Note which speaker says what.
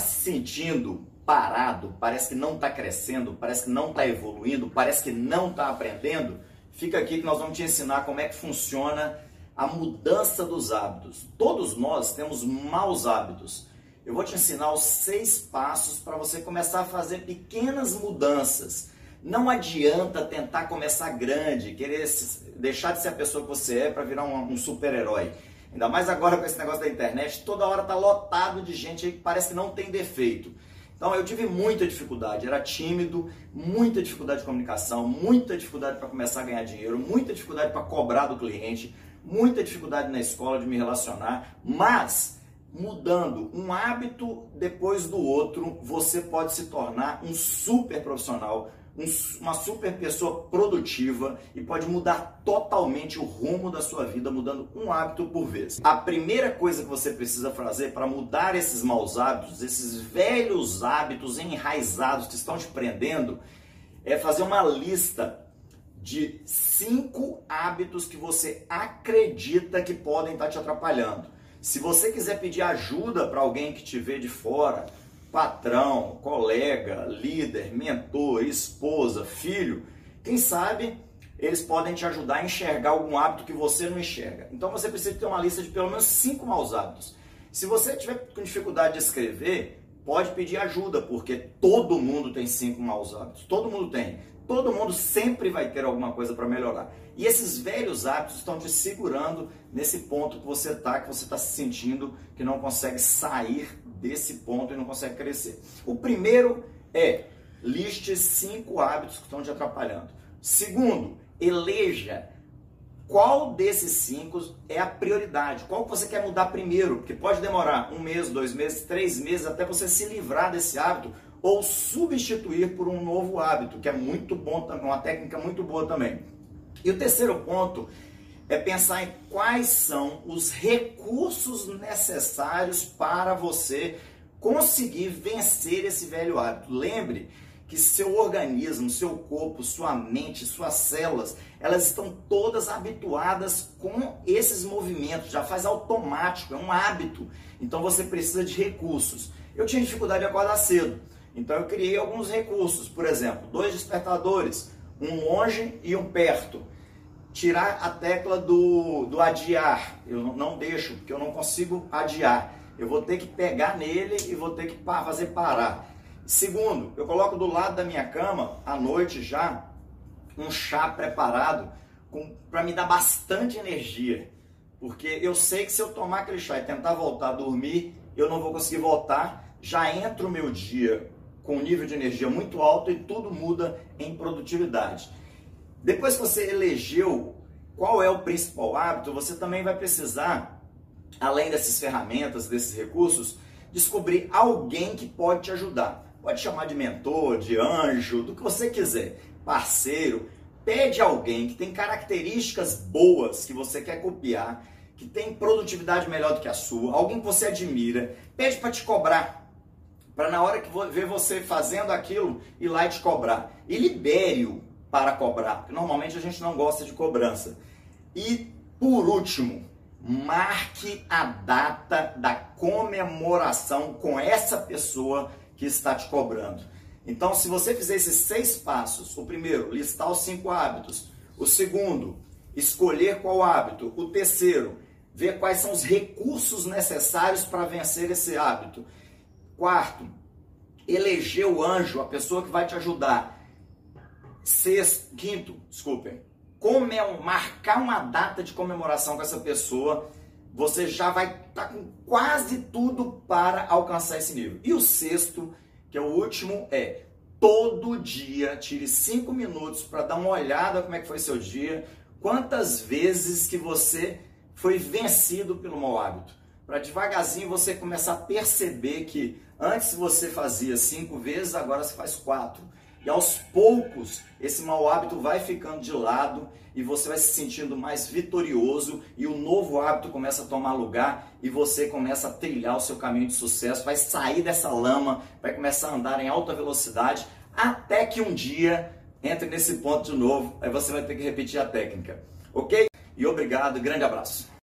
Speaker 1: se sentindo parado, parece que não está crescendo, parece que não está evoluindo, parece que não está aprendendo, fica aqui que nós vamos te ensinar como é que funciona a mudança dos hábitos. Todos nós temos maus hábitos. Eu vou te ensinar os seis passos para você começar a fazer pequenas mudanças. Não adianta tentar começar grande, querer deixar de ser a pessoa que você é para virar um, um super-herói. Ainda mais agora com esse negócio da internet, toda hora tá lotado de gente que parece que não tem defeito. Então eu tive muita dificuldade, era tímido, muita dificuldade de comunicação, muita dificuldade para começar a ganhar dinheiro, muita dificuldade para cobrar do cliente, muita dificuldade na escola de me relacionar, mas mudando um hábito depois do outro, você pode se tornar um super profissional, uma super pessoa produtiva e pode mudar totalmente o rumo da sua vida, mudando um hábito por vez. A primeira coisa que você precisa fazer para mudar esses maus hábitos, esses velhos hábitos enraizados que estão te prendendo, é fazer uma lista de cinco hábitos que você acredita que podem estar te atrapalhando. Se você quiser pedir ajuda para alguém que te vê de fora, patrão, colega, líder, mentor, esposa, filho, quem sabe eles podem te ajudar a enxergar algum hábito que você não enxerga. Então você precisa ter uma lista de pelo menos cinco maus hábitos. Se você tiver com dificuldade de escrever, pode pedir ajuda, porque todo mundo tem cinco maus hábitos. Todo mundo tem. Todo mundo sempre vai ter alguma coisa para melhorar. E esses velhos hábitos estão te segurando nesse ponto que você está, que você está se sentindo que não consegue sair desse ponto e não consegue crescer. O primeiro é liste cinco hábitos que estão te atrapalhando. Segundo, eleja qual desses cinco é a prioridade, qual que você quer mudar primeiro, porque pode demorar um mês, dois meses, três meses até você se livrar desse hábito ou substituir por um novo hábito, que é muito bom também, uma técnica muito boa também. E o terceiro ponto é pensar em quais são os recursos necessários para você conseguir vencer esse velho hábito. Lembre que seu organismo, seu corpo, sua mente, suas células, elas estão todas habituadas com esses movimentos, já faz automático, é um hábito. Então você precisa de recursos. Eu tinha dificuldade de acordar cedo, então eu criei alguns recursos, por exemplo, dois despertadores, um longe e um perto tirar a tecla do, do adiar. Eu não deixo, porque eu não consigo adiar. Eu vou ter que pegar nele e vou ter que fazer parar. Segundo, eu coloco do lado da minha cama, à noite já, um chá preparado para me dar bastante energia. Porque eu sei que se eu tomar aquele chá e tentar voltar a dormir, eu não vou conseguir voltar. Já entra o meu dia com um nível de energia muito alto e tudo muda em produtividade. Depois que você elegeu qual é o principal hábito, você também vai precisar, além dessas ferramentas, desses recursos, descobrir alguém que pode te ajudar. Pode chamar de mentor, de anjo, do que você quiser, parceiro. Pede alguém que tem características boas que você quer copiar, que tem produtividade melhor do que a sua, alguém que você admira. Pede para te cobrar, para na hora que ver você fazendo aquilo ir lá e te cobrar. E libere-o para cobrar, porque normalmente a gente não gosta de cobrança. E por último, marque a data da comemoração com essa pessoa que está te cobrando. Então, se você fizer esses seis passos, o primeiro, listar os cinco hábitos, o segundo, escolher qual hábito, o terceiro, ver quais são os recursos necessários para vencer esse hábito. Quarto, eleger o anjo, a pessoa que vai te ajudar. Sexto, quinto, desculpem, como é marcar uma data de comemoração com essa pessoa, você já vai estar tá com quase tudo para alcançar esse nível. E o sexto, que é o último, é todo dia tire cinco minutos para dar uma olhada como é que foi seu dia, quantas vezes que você foi vencido pelo mau hábito. Para devagarzinho você começar a perceber que antes você fazia cinco vezes, agora você faz quatro. E aos poucos, esse mau hábito vai ficando de lado e você vai se sentindo mais vitorioso e o novo hábito começa a tomar lugar e você começa a trilhar o seu caminho de sucesso, vai sair dessa lama, vai começar a andar em alta velocidade até que um dia entre nesse ponto de novo, aí você vai ter que repetir a técnica, ok? E obrigado, grande abraço.